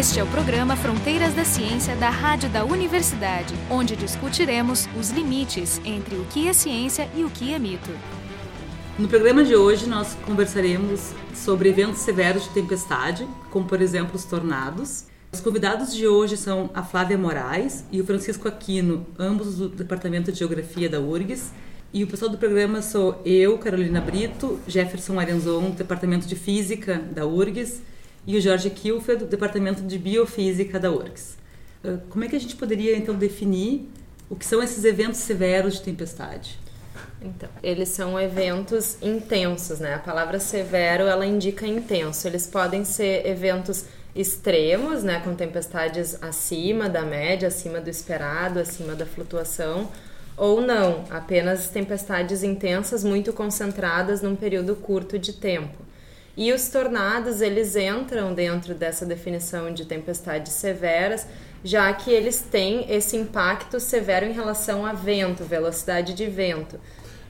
Este é o programa Fronteiras da Ciência da Rádio da Universidade, onde discutiremos os limites entre o que é ciência e o que é mito. No programa de hoje, nós conversaremos sobre eventos severos de tempestade, como por exemplo os tornados. Os convidados de hoje são a Flávia Moraes e o Francisco Aquino, ambos do Departamento de Geografia da URGS. E o pessoal do programa sou eu, Carolina Brito, Jefferson Arenzon, do Departamento de Física da URGS, e o Jorge Kilfer, do Departamento de Biofísica da URGS. Ah, como é que a gente poderia então definir o que são esses eventos severos de tempestade? Então, eles são eventos intensos, né? A palavra severo, ela indica intenso. Eles podem ser eventos extremos, né, com tempestades acima da média, acima do esperado, acima da flutuação, ou não, apenas tempestades intensas muito concentradas num período curto de tempo. E os tornados, eles entram dentro dessa definição de tempestades severas, já que eles têm esse impacto severo em relação a vento, velocidade de vento.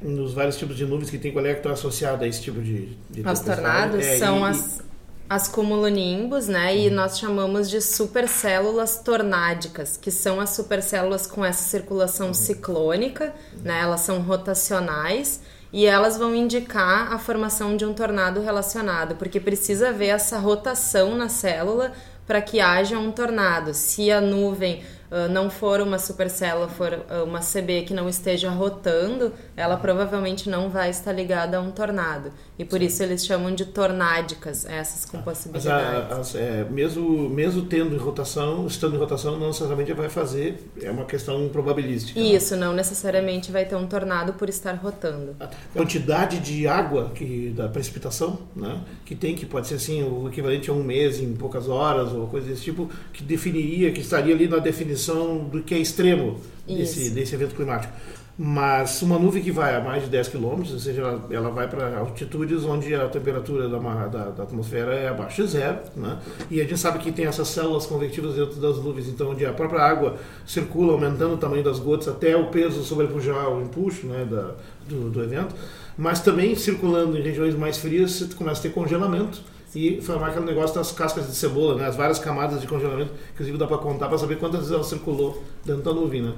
Nos vários tipos de nuvens que tem, qual é que está associado a esse tipo de, de Os tornados é, são e, as, as cumulonimbus, né? Uhum. E nós chamamos de supercélulas tornádicas, que são as supercélulas com essa circulação uhum. ciclônica, né? Elas são rotacionais e elas vão indicar a formação de um tornado relacionado, porque precisa haver essa rotação na célula para que haja um tornado. Se a nuvem uh, não for uma supercélula, for uh, uma CB que não esteja rotando, ela provavelmente não vai estar ligada a um tornado. E por Sim. isso eles chamam de tornádicas, essas com possibilidades. Mas a, a, é, mesmo, mesmo tendo em rotação, estando em rotação, não necessariamente vai fazer, é uma questão probabilística. Né? Isso, né? não necessariamente vai ter um tornado por estar rotando. A quantidade de água que, da precipitação, né? que tem, que pode ser assim, o equivalente a um mês em poucas horas, ou coisa desse tipo, que definiria, que estaria ali na definição do que é extremo desse, desse evento climático. Mas uma nuvem que vai a mais de 10 km, ou seja, ela, ela vai para altitudes onde a temperatura da, da, da, atmosfera é abaixo de zero, né? e a gente sabe que tem essas células convectivas dentro das nuvens, então onde a própria água circula aumentando o tamanho das gotas até o peso sobrepujar o empuxo né, da, do, do evento, mas também circulando em regiões mais frias, você começa a ter congelamento e formar aquele negócio das cascas de cebola, né? as várias camadas de congelamento, inclusive dá para contar para saber quantas vezes ela circulou dentro da nuvem. Né?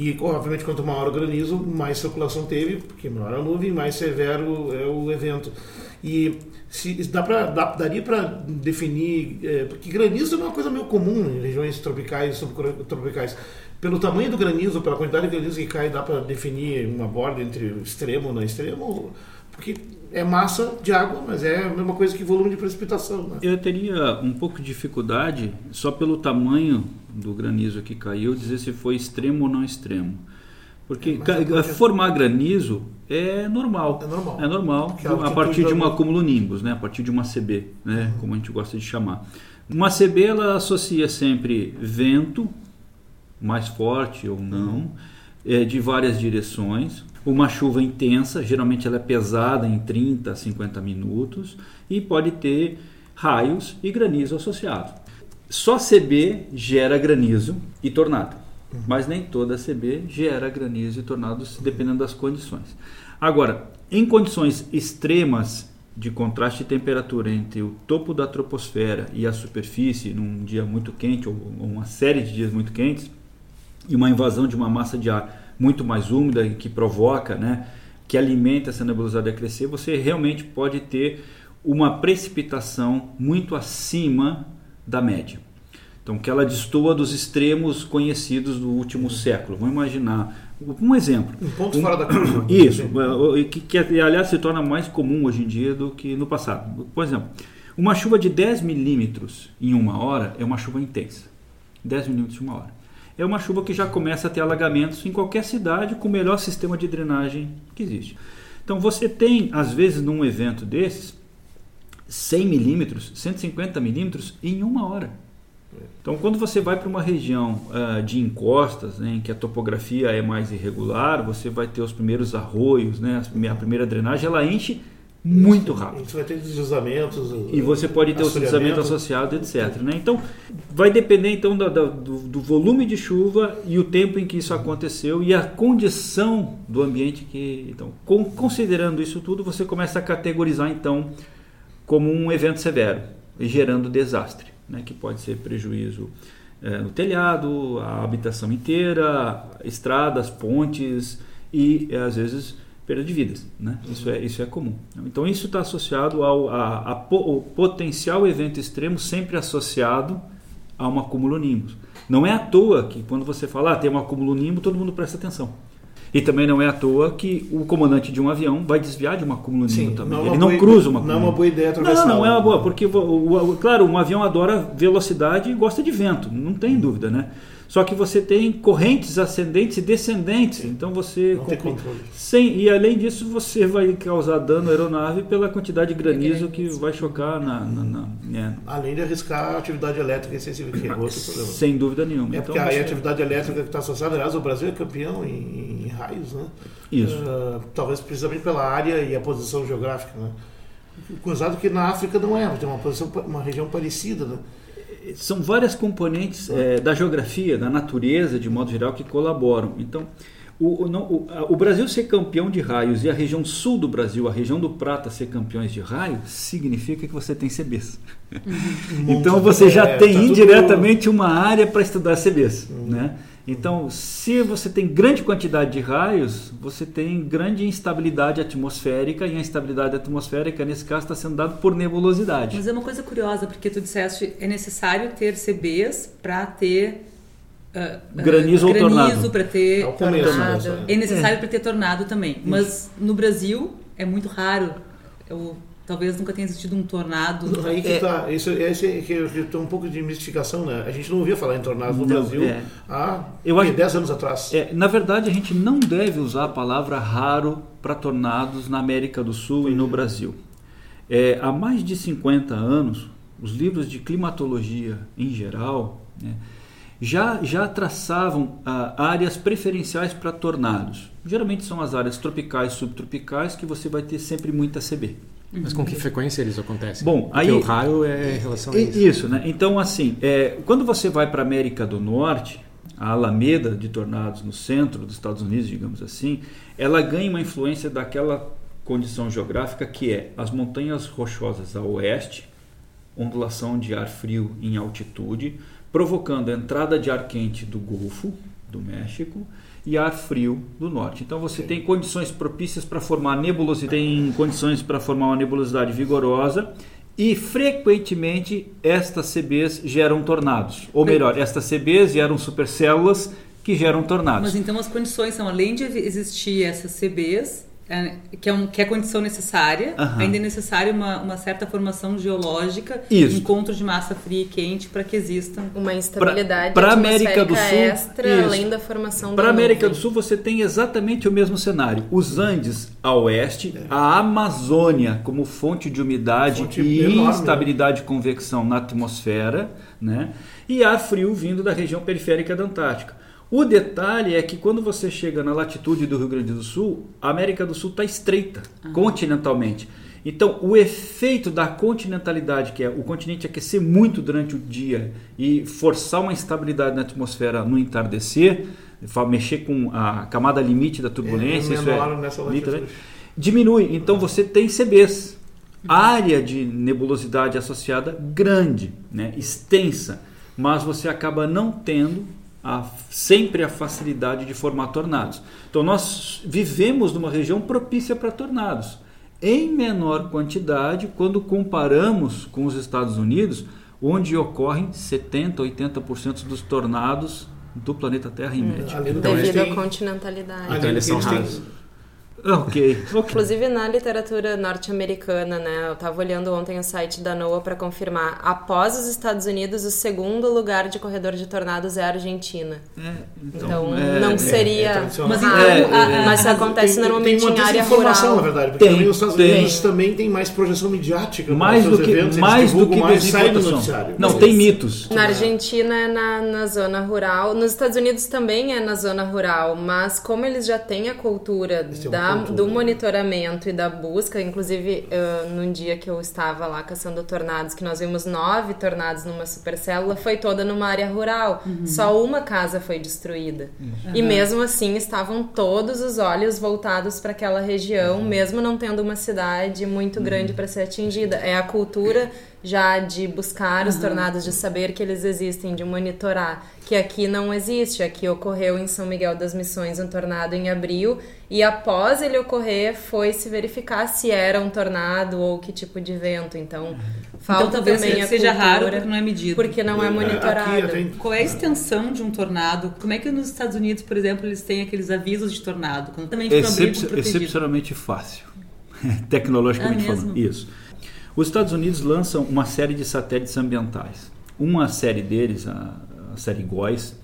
E, obviamente, quanto maior o granizo, mais circulação teve, porque maior a nuvem, mais severo é o evento. E se, dá pra, dá, daria para definir, é, porque granizo é uma coisa meio comum em regiões tropicais e subtropicais. Pelo tamanho do granizo, pela quantidade de granizo que cai, dá para definir uma borda entre extremo e não extremo? Porque é massa de água, mas é a mesma coisa que volume de precipitação. Né? Eu teria um pouco de dificuldade, só pelo tamanho do granizo que caiu, dizer se foi extremo ou não extremo. Porque é, formar granizo é normal. É normal. É normal é a partir de uma cumulonimbus, né? a partir de uma CB, né? Uhum. como a gente gosta de chamar. Uma CB ela associa sempre vento, mais forte ou não, uhum. é, de várias direções, uma chuva intensa, geralmente ela é pesada em 30 a 50 minutos e pode ter raios e granizo associado. Só CB gera granizo e tornado, mas nem toda CB gera granizo e tornados dependendo das condições. Agora, em condições extremas de contraste de temperatura entre o topo da troposfera e a superfície, num dia muito quente ou uma série de dias muito quentes, e uma invasão de uma massa de ar muito mais úmida que provoca, né, que alimenta essa nebulosidade a crescer, você realmente pode ter uma precipitação muito acima da média. Então, que ela destoa dos extremos conhecidos do último século. Vamos imaginar um exemplo. Um ponto um, fora da curva. Isso, que, que, aliás se torna mais comum hoje em dia do que no passado. Por exemplo, uma chuva de 10 milímetros em uma hora é uma chuva intensa. 10 milímetros em uma hora é uma chuva que já começa a ter alagamentos em qualquer cidade com o melhor sistema de drenagem que existe. Então você tem, às vezes, num evento desses, 100 milímetros, 150 milímetros em uma hora. Então, quando você vai para uma região uh, de encostas, né, em que a topografia é mais irregular, você vai ter os primeiros arroios, né, a primeira drenagem, ela enche muito rápido. Você vai ter deslizamentos. E você pode ter o deslizamento associado, etc. Né? Então, vai depender então do, do, do, volume de chuva e o tempo em que isso aconteceu e a condição do ambiente que. Então, com, considerando isso tudo, você começa a categorizar então como um evento severo, gerando desastre. né, que pode ser prejuízo é, no telhado, a habitação inteira, estradas, pontes e às vezes perda de vidas. Né? Isso, é, isso é comum. Então isso está associado ao a, a, o potencial evento extremo sempre associado a um acúmulo nimbus. Não é à toa que quando você fala ah, tem um acúmulo nimbo, todo mundo presta atenção. E também não é à toa que o comandante de um avião vai desviar de um acúmulo nimbo também. Não é Ele não cruza uma Não é uma boa ideia atravessar. Não, não é uma boa, porque, o, o, claro, um avião adora velocidade e gosta de vento, não tem dúvida, né? Só que você tem correntes ascendentes e descendentes, então você não tem controle. Sem, e além disso você vai causar dano à aeronave pela quantidade de granizo que vai chocar na, na, na é. além de arriscar a atividade elétrica excessiva que é outro problema. Sem dúvida nenhuma. É porque então, a atividade elétrica que está associada, aliás, o Brasil é campeão em, em raios, né? Isso. Uh, talvez precisamente pela área e a posição geográfica, né? Cruzado que na África não é, tem uma posição, uma região parecida, né? São várias componentes é, da geografia, da natureza, de modo geral, que colaboram. Então, o, o, o, o, Brasil ser campeão de raios e a região sul do Brasil, a região do Prata, ser campeões de raio, significa que você tem CBs. Uhum. então você já é, tem tá indiretamente tudo... uma área para estudar CBs. Uhum. Né? Então, se você tem grande quantidade de raios, você tem grande instabilidade atmosférica, e a instabilidade atmosférica, nesse caso, está sendo dada por nebulosidade. Mas é uma coisa curiosa, porque tu disseste é necessário ter CBs para ter. Uh, granizo uh, ou tornado. para ter é tornado. É necessário é. para ter tornado também. Mas no Brasil é muito raro. Eu Talvez nunca tenha existido um tornado. Aí que é. tá. Isso, esse que tem um pouco de mistificação, né? A gente não ouvia falar em tornados no não, Brasil é. há eu acho, 10 anos atrás. É, na verdade, a gente não deve usar a palavra raro para tornados na América do Sul e no Brasil. É, há mais de 50 anos, os livros de climatologia em geral né, já, já traçavam ah, áreas preferenciais para tornados. Geralmente são as áreas tropicais, subtropicais, que você vai ter sempre muita CB. Mas com que frequência eles acontecem? Bom, Porque aí o raio é em relação a isso. Isso, né? Então, assim, é, quando você vai para a América do Norte, a Alameda de Tornados no centro dos Estados Unidos, digamos assim, ela ganha uma influência daquela condição geográfica que é as montanhas rochosas a oeste, ondulação de ar frio em altitude, provocando a entrada de ar quente do Golfo do México e ar frio do norte. Então você tem condições propícias para formar nebulosidade, tem condições para formar uma nebulosidade vigorosa e frequentemente estas CBs geram tornados. Ou melhor, estas CBs geram supercélulas que geram tornados. Mas então as condições são além de existir essas CBs, que é, um, que é condição necessária, uhum. ainda é necessário uma, uma certa formação geológica, isso. encontro de massa fria e quente para que existam uma instabilidade para América do Sul extra, isso. além da formação para América do Sul você tem exatamente o mesmo cenário os Andes a oeste é. a Amazônia como fonte de umidade fonte e enorme. instabilidade de convecção na atmosfera né e ar frio vindo da região periférica da Antártica o detalhe é que quando você chega na latitude do Rio Grande do Sul, a América do Sul está estreita uhum. continentalmente. Então, o efeito da continentalidade, que é o continente aquecer muito durante o dia e forçar uma instabilidade na atmosfera no entardecer, mexer com a camada limite da turbulência, é, isso é, diminui. Então, você tem CBs, área de nebulosidade associada grande, né, extensa, mas você acaba não tendo a, sempre a facilidade de formar tornados. Então nós vivemos numa região propícia para tornados, em menor quantidade quando comparamos com os Estados Unidos, onde ocorrem 70, 80% dos tornados do planeta Terra em hum, média. Então, devido à continentalidade. Então eles são raros. ok. Inclusive na literatura norte-americana, né? Eu estava olhando ontem o site da NOAA para confirmar. Após os Estados Unidos, o segundo lugar de corredor de tornados é a Argentina. É, então, então é, não é, seria. É, mas, então, mas isso acontece tem, normalmente tem em área informação, rural. na verdade, porque tem, também os Estados Unidos tem. também tem mais projeção midiática. Mais do que eventos, mais do que mais sai do noticiário. Não, tem mitos. Na Argentina é na, na zona rural. Nos Estados Unidos também é na zona rural, mas como eles já têm a cultura da da, do monitoramento e da busca, inclusive uh, num dia que eu estava lá caçando tornados, que nós vimos nove tornados numa supercélula, foi toda numa área rural. Uhum. Só uma casa foi destruída. Uhum. E mesmo assim estavam todos os olhos voltados para aquela região, uhum. mesmo não tendo uma cidade muito grande para ser atingida. É a cultura já de buscar os tornados, de saber que eles existem, de monitorar que aqui não existe. Aqui ocorreu em São Miguel das Missões um tornado em abril e após ele ocorrer foi se verificar se era um tornado ou que tipo de vento. Então, falta então, talvez também seja raro porque não é medido. Porque não é monitorado. Gente... Qual é a extensão de um tornado? Como é que nos Estados Unidos, por exemplo, eles têm aqueles avisos de tornado? Quando também Excep excepcionalmente fácil. Tecnologicamente é falando. Isso. Os Estados Unidos lançam uma série de satélites ambientais. Uma série deles, a série GOES,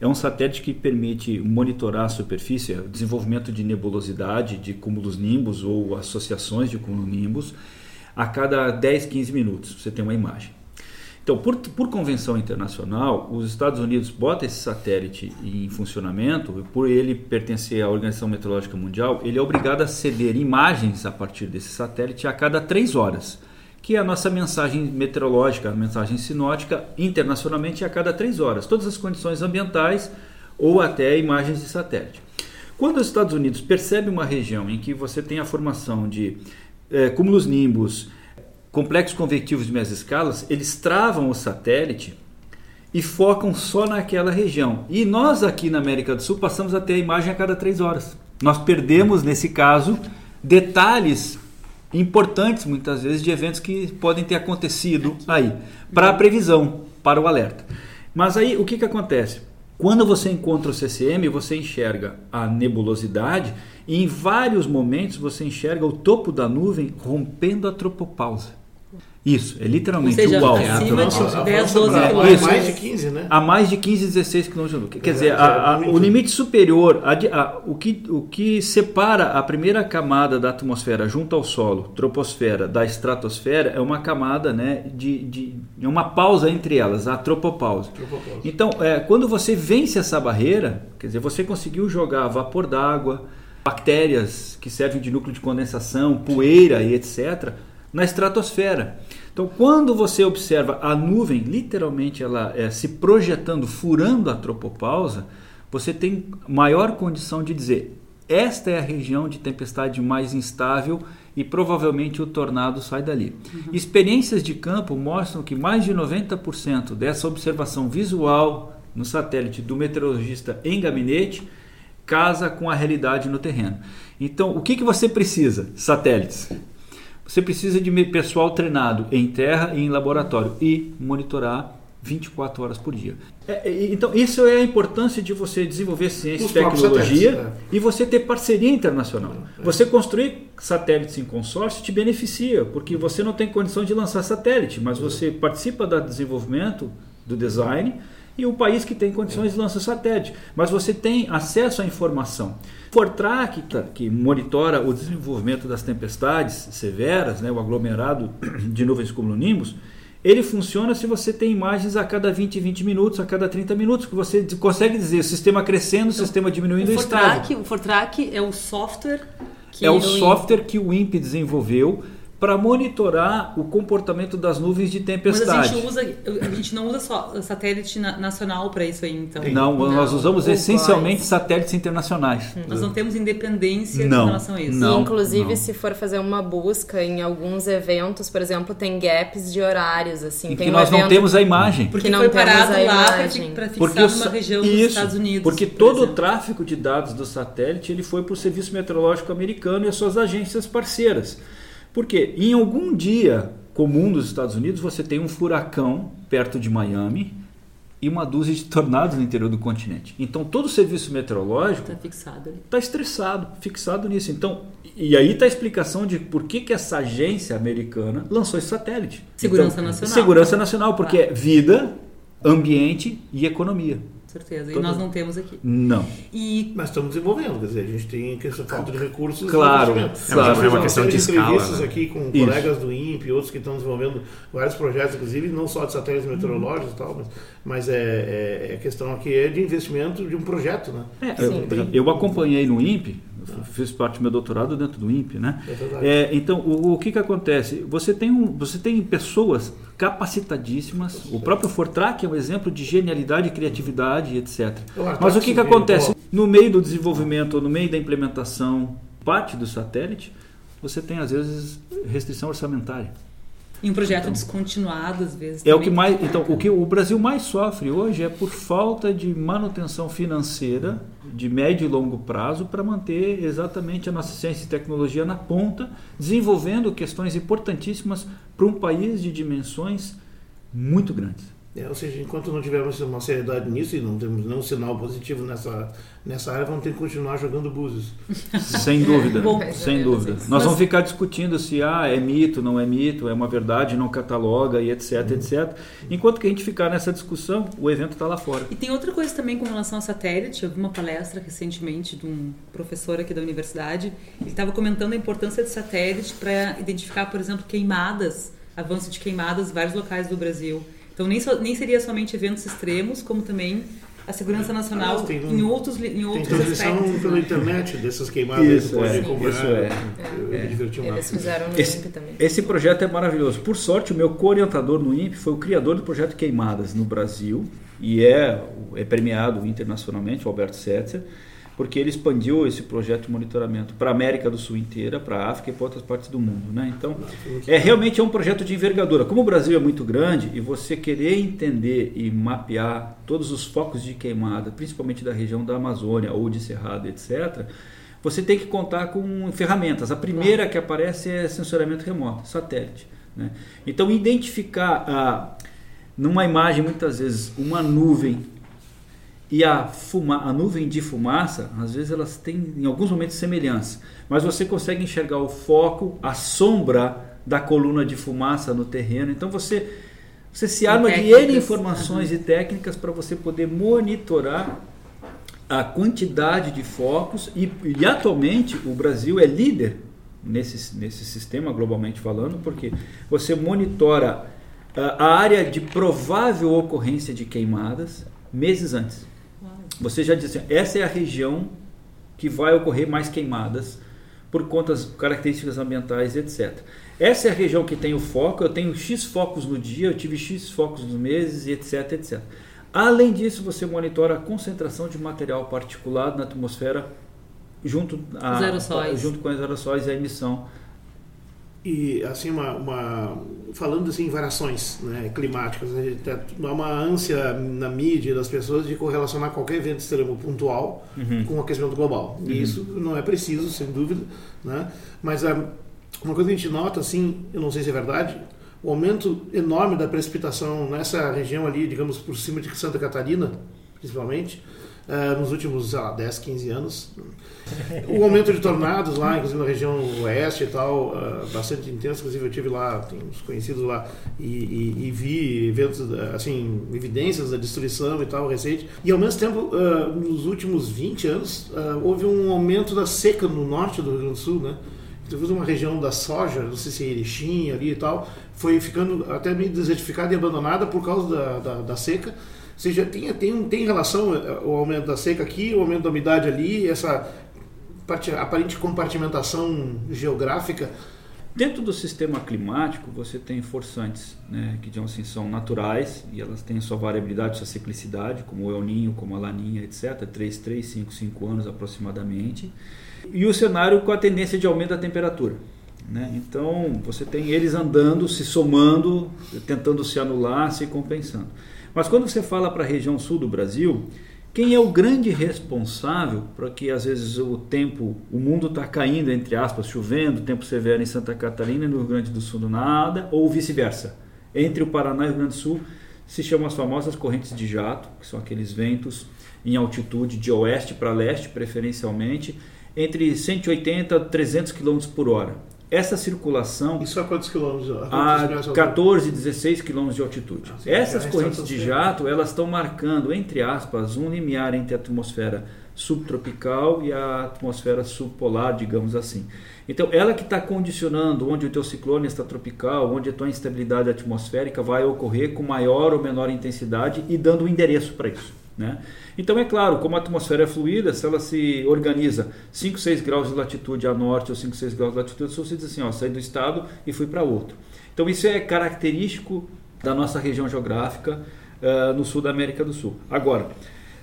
é um satélite que permite monitorar a superfície, o desenvolvimento de nebulosidade, de cúmulos nimbus ou associações de cúmulos nimbus, a cada 10, 15 minutos você tem uma imagem. Então, por, por convenção internacional, os Estados Unidos botam esse satélite em funcionamento, por ele pertencer à Organização Meteorológica Mundial, ele é obrigado a ceder imagens a partir desse satélite a cada 3 horas que é a nossa mensagem meteorológica, a mensagem sinótica, internacionalmente a cada três horas. Todas as condições ambientais ou até imagens de satélite. Quando os Estados Unidos percebem uma região em que você tem a formação de é, cúmulos nimbus, complexos convectivos de meias escalas, eles travam o satélite e focam só naquela região. E nós aqui na América do Sul passamos a ter a imagem a cada três horas. Nós perdemos, nesse caso, detalhes importantes muitas vezes de eventos que podem ter acontecido aí para a previsão, para o alerta. Mas aí o que, que acontece? Quando você encontra o CCM, você enxerga a nebulosidade e em vários momentos você enxerga o topo da nuvem rompendo a tropopausa. Isso, é literalmente seja, o alto. Acima de 10, 12 quilômetros. mais de 15, né? A mais de 15, 16 quilômetros. Quer dizer, a, a, o limite superior, a, o, que, o que separa a primeira camada da atmosfera junto ao solo, troposfera, da estratosfera, é uma camada né, de, de é uma pausa entre elas, a tropopausa. tropopausa. Então, é, quando você vence essa barreira, quer dizer, você conseguiu jogar vapor d'água, bactérias que servem de núcleo de condensação, poeira e etc., na estratosfera. Então, quando você observa a nuvem, literalmente ela é, se projetando, furando a tropopausa, você tem maior condição de dizer: esta é a região de tempestade mais instável e provavelmente o tornado sai dali. Uhum. Experiências de campo mostram que mais de 90% dessa observação visual no satélite do meteorologista em gabinete casa com a realidade no terreno. Então, o que, que você precisa? Satélites. Você precisa de pessoal treinado em terra e em laboratório e monitorar 24 horas por dia. É, é, então, isso é a importância de você desenvolver ciência e tecnologia é. e você ter parceria internacional. É. Você construir satélites em consórcio te beneficia, porque você não tem condição de lançar satélite, mas você participa do desenvolvimento, do design, e o país que tem condições lança satélite. Mas você tem acesso à informação. Fortrack, que monitora o desenvolvimento das tempestades severas, né, o aglomerado de nuvens cumulonimbus, ele funciona se você tem imagens a cada 20, 20 minutos, a cada 30 minutos, que você consegue dizer o sistema crescendo, o então, sistema diminuindo o, Fortrack, o Fortrack é o software que é o software que o INPE desenvolveu para monitorar o comportamento das nuvens de tempestade. Mas a gente, usa, a gente não usa só satélite nacional para isso aí, então? Não, não nós usamos essencialmente satélites internacionais. Hum. Nós não temos independência não, em relação a isso. Não, inclusive, não. se for fazer uma busca em alguns eventos, por exemplo, tem gaps de horários, assim. E tem que um nós não temos a imagem. Porque não foi parado lá para fixar porque uma região isso, dos Estados Unidos. Porque todo exemplo. o tráfego de dados do satélite ele foi para o Serviço Meteorológico Americano e as suas agências parceiras. Porque em algum dia comum dos Estados Unidos você tem um furacão perto de Miami e uma dúzia de tornados no interior do continente. Então todo o serviço meteorológico está fixado, está estressado, fixado nisso. Então e aí está a explicação de por que, que essa agência americana lançou esse satélite. Segurança então, nacional. Segurança nacional, porque é vida, ambiente e economia. Certeza. E nós não temos aqui. Não. E... Mas estamos desenvolvendo, quer dizer, a gente tem questão falta de recursos. Claro, claro. É uma questão de escala. entrevistas aqui com Isso. colegas do INPE e outros que estão desenvolvendo vários projetos, inclusive não só de satélites meteorológicos e tal, mas, mas é, é, é questão aqui é de investimento de um projeto, né? É, eu, eu acompanhei no INPE, eu fiz parte do meu doutorado dentro do INPE, né? É. É, então, o, o que, que acontece? Você tem, um, você tem pessoas capacitadíssimas, o próprio Fortrack é um exemplo de genialidade, criatividade, etc. Artax Mas o que, que acontece? No meio do desenvolvimento, no meio da implementação, parte do satélite, você tem às vezes restrição orçamentária. Em um projeto descontinuado, às vezes. É o que mais, então, o que o Brasil mais sofre hoje é por falta de manutenção financeira de médio e longo prazo para manter exatamente a nossa ciência e tecnologia na ponta, desenvolvendo questões importantíssimas para um país de dimensões muito grandes. É, ou seja, enquanto não tivermos uma seriedade nisso e não temos nenhum sinal positivo nessa, nessa área, vamos ter que continuar jogando búzios. Sem dúvida, Bom, sem dúvida. Nós Mas- vamos ficar discutindo se ah, é mito, não é mito, é uma verdade, não cataloga e etc, etc. Enquanto que a gente ficar nessa discussão, o evento está lá fora. E tem outra coisa também com relação ao satélite. Eu vi uma palestra recentemente de um professor aqui da universidade. Ele estava comentando a importância de satélite para identificar, por exemplo, queimadas, avanço de queimadas em vários locais do Brasil. Então nem, só- nem seria somente eventos extremos, como também a segurança nacional Aliás, tem em outros, em Tem outros transmissão aspectos. pela né? internet dessas queimadas Isso, pode é, acompanhar. isso é. Eu me diverti um Eles fizeram no Esse, INPE também. esse projeto é maravilhoso. Por sorte, o meu co-orientador no INPE foi o criador do projeto Queimadas no Brasil e é, é premiado internacionalmente, o Alberto Setzer, porque ele expandiu esse projeto de monitoramento para a América do Sul inteira, para a África e para outras partes do mundo. Né? Então, é realmente é um projeto de envergadura. Como o Brasil é muito grande e você querer entender e mapear todos os focos de queimada, principalmente da região da Amazônia ou de Cerrado, etc., você tem que contar com ferramentas. A primeira que aparece é sensoriamento remoto, satélite. Né? Então, identificar ah, numa imagem, muitas vezes, uma nuvem e a, fuma, a nuvem de fumaça, às vezes elas têm em alguns momentos semelhança, mas você consegue enxergar o foco, a sombra da coluna de fumaça no terreno. Então você, você se arma de N informações e técnicas para você poder monitorar a quantidade de focos e, e atualmente o Brasil é líder nesse, nesse sistema globalmente falando, porque você monitora ah, a área de provável ocorrência de queimadas meses antes. Você já disse, essa é a região que vai ocorrer mais queimadas por conta das características ambientais, etc. Essa é a região que tem o foco, eu tenho X focos no dia, eu tive X focos nos meses, etc, etc. Além disso, você monitora a concentração de material particulado na atmosfera junto, a, junto com os aerossóis e a emissão. E assim, uma, uma- falando assim, em variações né, climáticas, há uma ânsia na mídia das pessoas de correlacionar qualquer evento extremo pontual com o aquecimento global. E isso não é preciso, sem dúvida, né? mas ah, uma coisa que a gente nota, assim, eu não sei se é verdade, o aumento enorme da precipitação nessa região ali, digamos, por cima de Santa Catarina, principalmente, ah, nos últimos, sei lá, 10, 15 anos. O aumento de tornados lá, inclusive na região oeste e tal, ah, bastante intenso. Inclusive eu tive lá, tem uns conhecidos lá e, e- e vi eventos, assim, evidências da destruição e tal recente. E ao mesmo tempo, ah, nos últimos 20 anos, houve um aumento da seca no norte do Rio Grande do Sul, né? Talvez uma região da soja, não sei se é Erechim ali e tal, foi ficando até meio desertificada e abandonada por causa da, da, da seca. Seja, tem, tem, tem relação eh, o aumento da seca aqui, o aumento da umidade ali, essa parte- aparente compartimentação geográfica. Dentro do sistema climático, você tem forçantes, né, que digamos assim, são naturais e elas têm sua variabilidade, sua ciclicidade, como o El Ninho, como a Laninha, etc. 3, 3, 5, 5 anos aproximadamente. E o cenário com a tendência de aumento da temperatura. Né? Então, você tem eles andando, se somando, tentando se anular, se compensando. Mas quando você fala para a região sul do Brasil, quem é o grande responsável para que às vezes o tempo, o mundo está caindo, entre aspas, chovendo, tempo severo em Santa Catarina e no Rio Grande do Sul do nada, ou vice-versa? Entre o Paraná e o Rio Grande do Sul se chamam as famosas correntes de jato, que são aqueles ventos em altitude de oeste para leste, preferencialmente, entre 180 a 300 km por hora. Essa circulação. Isso a quantos quilômetros? A 14, 16 quilômetros de altitude. Ah, sim, Essas correntes de jato, elas estão marcando, entre aspas, um limiar entre a atmosfera subtropical e a atmosfera subpolar, digamos assim. Então, ela que está condicionando onde o teu ciclone está tropical, onde a tua instabilidade atmosférica vai ocorrer com maior ou menor intensidade e dando um endereço para isso. Né? Então, é claro, como a atmosfera é fluida, se ela se organiza 5, 6 graus de latitude a norte ou 5, 6 graus de latitude, você diz assim, ó, saí do estado e fui para outro. Então, isso é característico da nossa região geográfica uh, no sul da América do Sul. Agora,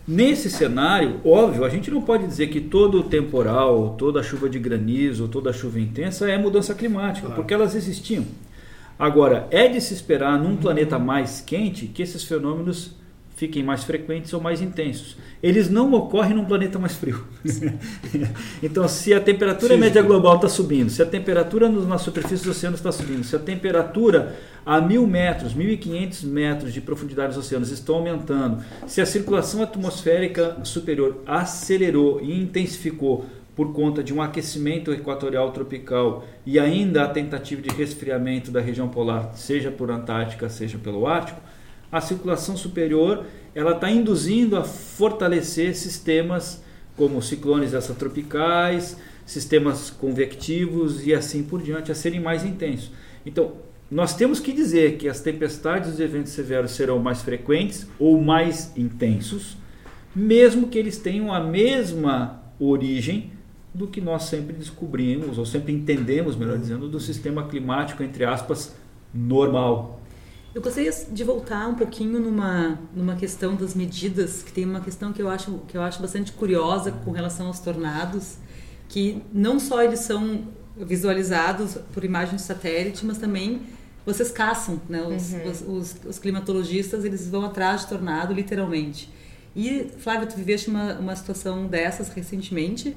Nesse cenário, óbvio, a gente não pode dizer que todo o temporal, toda a chuva de granizo, toda a chuva intensa é mudança climática, claro. porque elas existiam. Agora, é de se esperar num planeta mais quente que esses fenômenos fiquem mais frequentes ou mais intensos. Eles não ocorrem num planeta mais frio. então, se a temperatura sim, média global está subindo, se a temperatura na superfície dos oceanos está subindo, se a temperatura a mil metros, 1.500 metros de profundidade dos oceanos estão aumentando, se a circulação atmosférica superior acelerou e intensificou por conta de um aquecimento equatorial tropical e ainda a tentativa de resfriamento da região polar, seja por Antártica, seja pelo Ártico, a circulação superior ela está induzindo a fortalecer sistemas como ciclones extratropicais, sistemas convectivos e assim por diante, a serem mais intensos. Então, nós temos que dizer que as tempestades e eventos severos serão mais frequentes ou mais intensos, mesmo que eles tenham a mesma origem do que nós sempre descobrimos, ou sempre entendemos, melhor dizendo, do sistema climático, entre aspas, normal. Eu gostaria de voltar um pouquinho numa, numa questão das medidas, que tem uma questão que eu acho, que eu acho bastante curiosa com relação aos tornados, que não só eles são visualizados por imagem de satélite, mas também vocês caçam, né? Os, uhum. os, os, os, climatologistas eles vão atrás de tornado, literalmente. E, Flávia, tu viveste uma, uma situação dessas recentemente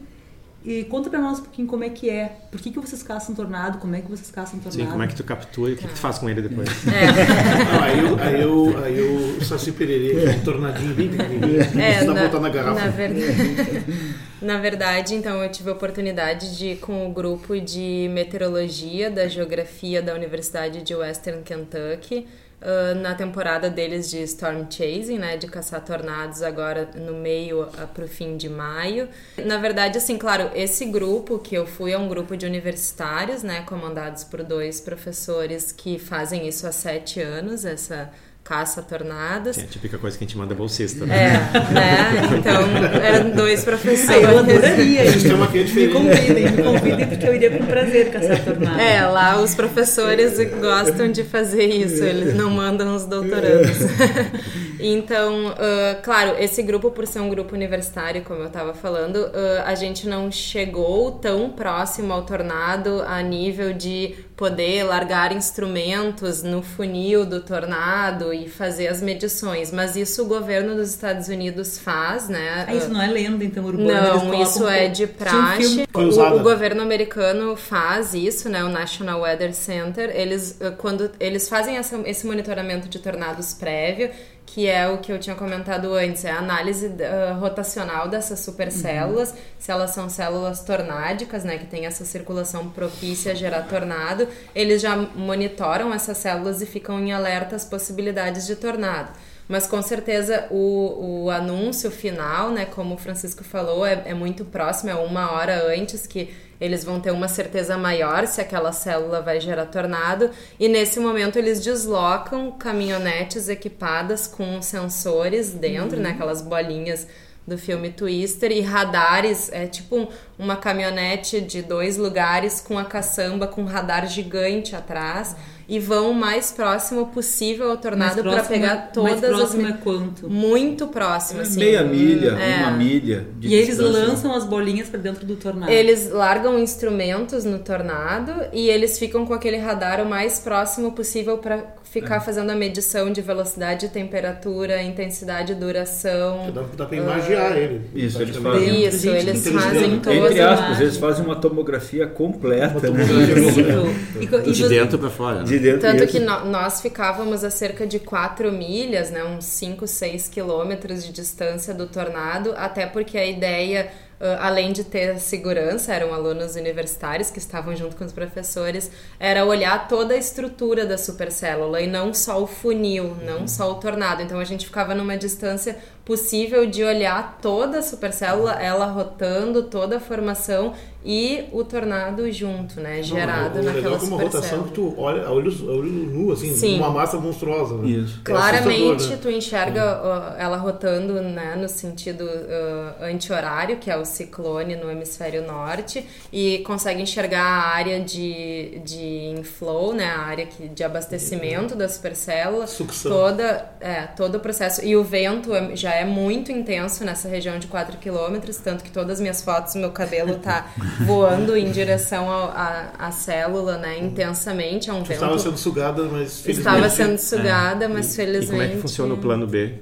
e conta pra nós um pouquinho como é que é. Por que, que vocês caçam tornado? Como é que vocês caçam tornado? Sim, como é que tu captura e o que, que tu faz com ele depois? É. aí, eu, aí, eu, aí eu Saci Pererê, é um tornadinho bem pequenininho. É, na, botar na garrafa. Na verdade, na verdade, então, eu tive a oportunidade de ir com o grupo de meteorologia da geografia da Universidade de Western Kentucky Uh, na temporada deles de Storm Chasing, né, de caçar tornados agora no meio uh, para o fim de maio. Na verdade, assim, claro, esse grupo que eu fui é um grupo de universitários, né, comandados por dois professores que fazem isso há sete anos, essa caça tornados. Que é a típica coisa que a gente manda bolsista, né? É, né? Então, eram dois professores. eu adoraria. É diferente. Me convidem, me convidem, porque eu iria com prazer caçar tornados. É, lá os professores gostam de fazer isso, eles não mandam os doutorandos. Então, uh, claro, esse grupo, por ser um grupo universitário, como eu estava falando, uh, a gente não chegou tão próximo ao tornado a nível de poder largar instrumentos no funil do tornado e fazer as medições. Mas isso o governo dos Estados Unidos faz, né? Ah, isso não é lenda, então, urbana? Não, isso é de praxe. Um o, o, governo americano faz isso, né? O National Weather Center. Eles, quando eles fazem essa, esse monitoramento de tornados prévio, que é o que eu tinha comentado antes, é a análise uh, rotacional dessas supercélulas, uhum. se elas são células tornádicas, né, que tem essa circulação propícia a gerar tornado, eles já monitoram essas células e ficam em alerta às possibilidades de tornado. Mas com certeza o, o anúncio final, né, como o Francisco falou, é, é muito próximo, é uma hora antes que eles vão ter uma certeza maior se aquela célula vai gerar tornado e nesse momento eles deslocam caminhonetes equipadas com sensores dentro, uhum. né, aquelas bolinhas do filme Twister e radares, é tipo uma caminhonete de dois lugares com a caçamba com um radar gigante atrás. E vão o mais próximo possível ao tornado para pegar é- todas mais próximo as. é quanto? Muito próximo, assim. Meia milha, é. uma milha. e eles lançam as bolinhas para dentro do tornado. Eles largam instrumentos no tornado e eles ficam com aquele radar o mais próximo possível para ficar é. fazendo a medição de velocidade, temperatura, intensidade, duração. Dá, dá para imaginar uh, ele. Isso, eles fazem. Isso, eles fazem todas Entre aspas, eles fazem uma tomografia completa. Uma tomografia né? completa. de dentro para fora. Né? De dentro Tanto que no, nós ficávamos a cerca de 4 milhas, né, uns 5, 6 quilômetros de distância do tornado, até porque a ideia Uh, além de ter segurança, eram alunos universitários que estavam junto com os professores, era olhar toda a estrutura da supercélula e não só o funil, não só o tornado. Então a gente ficava numa distância possível de olhar toda a supercélula, ela rotando, toda a formação e o tornado junto, né? Gerado Não, é naquela legal que uma rotação que tu olha a olho, a olho nu, assim, Sim. uma massa monstruosa. Né? Isso. É Claramente né? tu enxerga uh, ela rotando né, no sentido uh, anti-horário, que é o ciclone no hemisfério norte, e consegue enxergar a área de, de inflow, né, a área que, de abastecimento da supercélula, Sucção. toda, é, todo o processo. E o vento é- já é muito intenso nessa região de 4 km, tanto que todas as minhas fotos, meu cabelo tá voando em direção à célula, né, intensamente. É um Tu vento... Estava sendo sugada, mas Estava felizmente- sendo sugada, mas E felizmente. como é que funciona o plano B?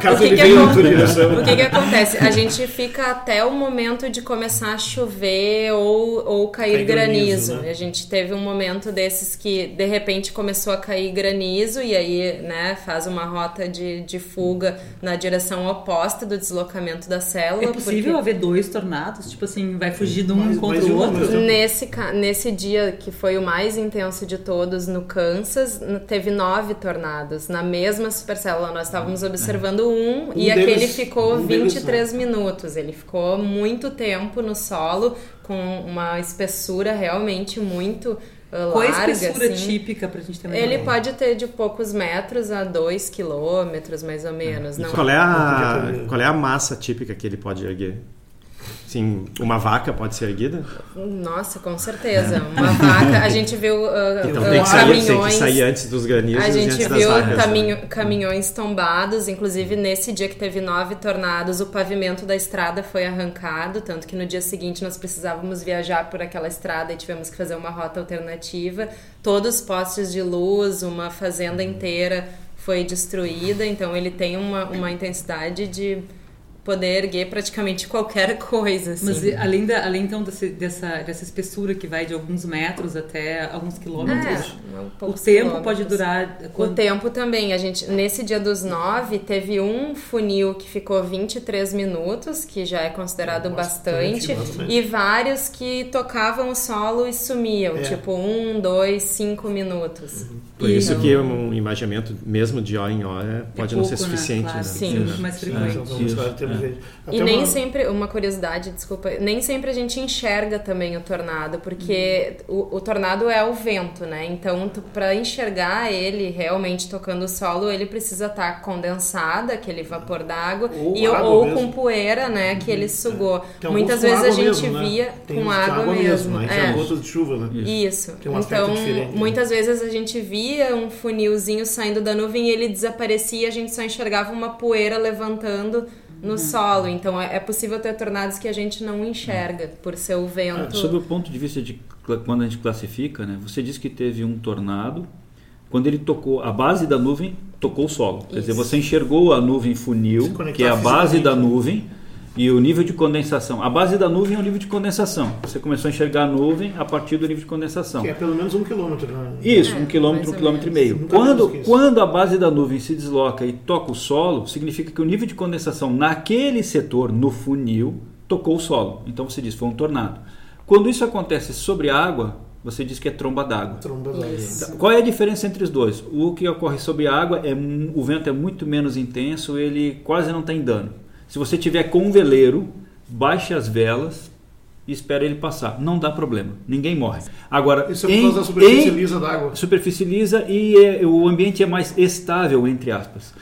Caso o que ele que. O que que acontece? A gente fica até o momento de começar a chover ou, ou cair Cair granizo, granizo. né? A gente teve um momento desses que de repente começou a cair granizo e aí, né, faz uma rota de, de fuga na direção oposta do deslocamento da célula. É possível porque- haver dois tornados? Tipo assim, vai fugir de um Mais- contra mais o outro? Nesse, nesse dia que foi o mais intenso de todos no Kansas, teve nove tornados na mesma supercélula. Nós estávamos observando um, e Um aquele deles- ficou um deles 23 minutos. Ele ficou muito tempo no solo, com uma espessura realmente muito uh, Qual é a larga. espessura assim. típica pra gente ter uma Ele ideia? pode ter de poucos metros a dois quilômetros, mais ou menos. Não, Qual é, a, qual é a massa típica que ele pode erguer? Sim, uma vaca pode ser erguida? Nossa, com certeza. Uma vaca. A gente viu uh, Então uh, tem que, sair, tem que caminhões. sair antes dos granizos A gente viu vacas. né? caminho- caminhões tombados, inclusive nesse dia que teve nove tornados, o pavimento da estrada foi arrancado, tanto que no dia seguinte nós precisávamos viajar por aquela estrada e tivemos que fazer uma rota alternativa. Todos os postes de luz, uma fazenda inteira foi destruída, então ele tem uma, uma intensidade de poder erguer praticamente qualquer coisa. Assim. Mas além, da, além então desse- dessa, dessa espessura que vai de alguns metros até alguns quilômetros, É, um o tempo pode quilômetros. durar O quanto? tempo também. A gente, nesse dia dos nove, teve um funil que ficou 23 minutos, que já é considerado Bastante, bastante, bastante. e vários que tocavam o solo e sumiam, É. tipo um, dois, cinco minutos. Por E- isso que um imaginamento, mesmo de hora em hora, pode não ser pouco, né? suficiente. Claro, né? Sim. ser mais frequente. Então, Isso, E nem uma- sempre, uma curiosidade, desculpa, nem sempre a gente enxerga também o tornado, porque o, o tornado é o vento, né? Então, para enxergar ele realmente tocando o solo, ele precisa estar condensado, aquele vapor d'água, Ou e água ou mesmo. com poeira, né? Que ele sugou. Tem Muitas vezes a água gente mesmo, né? via Tem com uns água, mesmo. Aí é. tem gotas de chuva, né? Isso. Tem um então, diferente, né? muitas vezes a gente via um funilzinho saindo da nuvem e ele desaparecia e a gente só enxergava uma poeira levantando no Uhum. solo. Então, é é possível ter tornados que a gente não enxerga por ser o vento. Sob o ponto de vista de quando a gente classifica, né, você disse que teve um tornado, quando ele tocou a base da nuvem, tocou o solo. Quer dizer, Isso. você enxergou a nuvem funil, que é a base da né? nuvem, e o nível de condensação. A base da nuvem é o nível de condensação. Você começou a enxergar a nuvem a partir do nível de condensação. Que é pelo menos um quilômetro, né? Isso, É, um quilômetro, um quilômetro e meio. Quando, quando a base da nuvem se desloca e toca o solo, significa que o nível de condensação naquele setor, no funil, tocou o solo. Então você diz, foi um tornado. Quando isso acontece sobre a água, você diz que é tromba d'água. Tromba d'água. Isso. Qual é a diferença entre os dois? O que ocorre sobre a água é o vento é muito menos intenso, ele quase não tem dano. Se você tiver com um veleiro, baixe as velas e espere ele passar. Não dá problema, ninguém morre. Agora, Isso é por em- causa da superfície em- lisa d'água. superfície lisa e é, o ambiente é mais estável, entre aspas.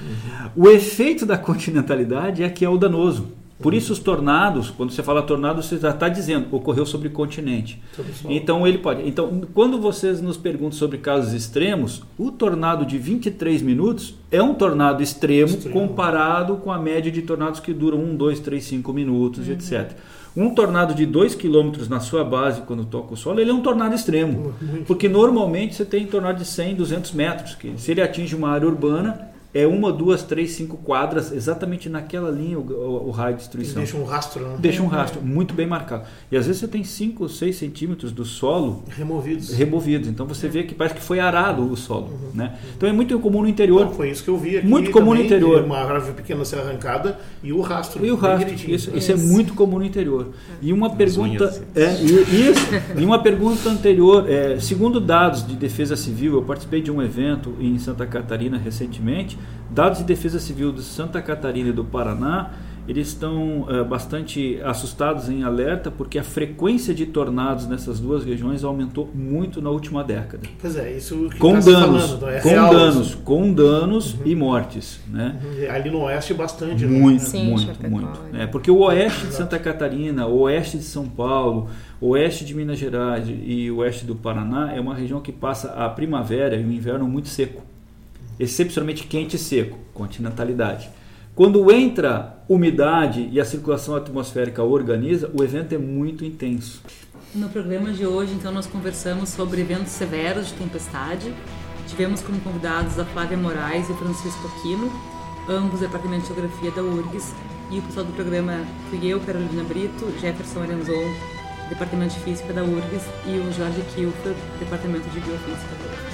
O efeito da continentalidade é que é o danoso. Por isso os tornados, quando você fala tornado, você já está dizendo ocorreu sobre continente. Então ele pode. Então, quando vocês nos perguntam sobre casos extremos, o tornado de 23 minutos é um tornado extremo, Extremo. comparado com a média de tornados que duram 1, 2, 3, 5 minutos, etc. Um tornado de 2 km na sua base, quando toca o solo, ele é um tornado extremo. Porque normalmente você tem tornado de 100, 200 metros, que se ele atinge uma área urbana, é uma, duas, três, cinco quadras, exatamente naquela linha o, o, o raio de destruição. Deixa um rastro, né? Deixa um rastro muito bem marcado. E às vezes você tem 5, 6 centímetros do solo removidos. removidos. Então você vê que parece que foi arado o solo. Uhum. Né? Então é muito comum no interior. Não, foi isso que eu vi aqui. Muito comum também, no interior. Uma árvore pequena ser arrancada e o rastro. E o rastro. Isso, isso, é muito comum no interior. E uma As pergunta. Unhas. É, e, isso, e uma pergunta anterior. É, segundo dados de defesa civil, eu participei de um evento em Santa Catarina recentemente. Dados de defesa civil de Santa Catarina e do Paraná eles estão uh, bastante assustados em alerta porque a frequência de tornados nessas duas regiões aumentou muito na última década. Pois é, isso que com tá danos, falando, é com real, danos, isso. com danos uhum. e mortes, né? Uhum. Ali no oeste bastante, muito, né? Sim, muito, muito, né? Porque o oeste de Santa Catarina, o oeste de São Paulo, o oeste de Minas Gerais e o oeste do Paraná é uma região que passa a primavera e o inverno muito seco, excepcionalmente quente e seco, continentalidade. Quando entra umidade e a circulação atmosférica organiza, o evento é muito intenso. No programa de hoje, então, nós conversamos sobre eventos severos de tempestade. Tivemos como convidados a Flávia Moraes e o Francisco Aquino, ambos do Departamento de Geografia da URGS, e o pessoal do programa fui eu, Carolina Brito, Jefferson Arenzon, Departamento de Física da URGS, e o Jorge Kilfer, Departamento de Biofísica da URGS.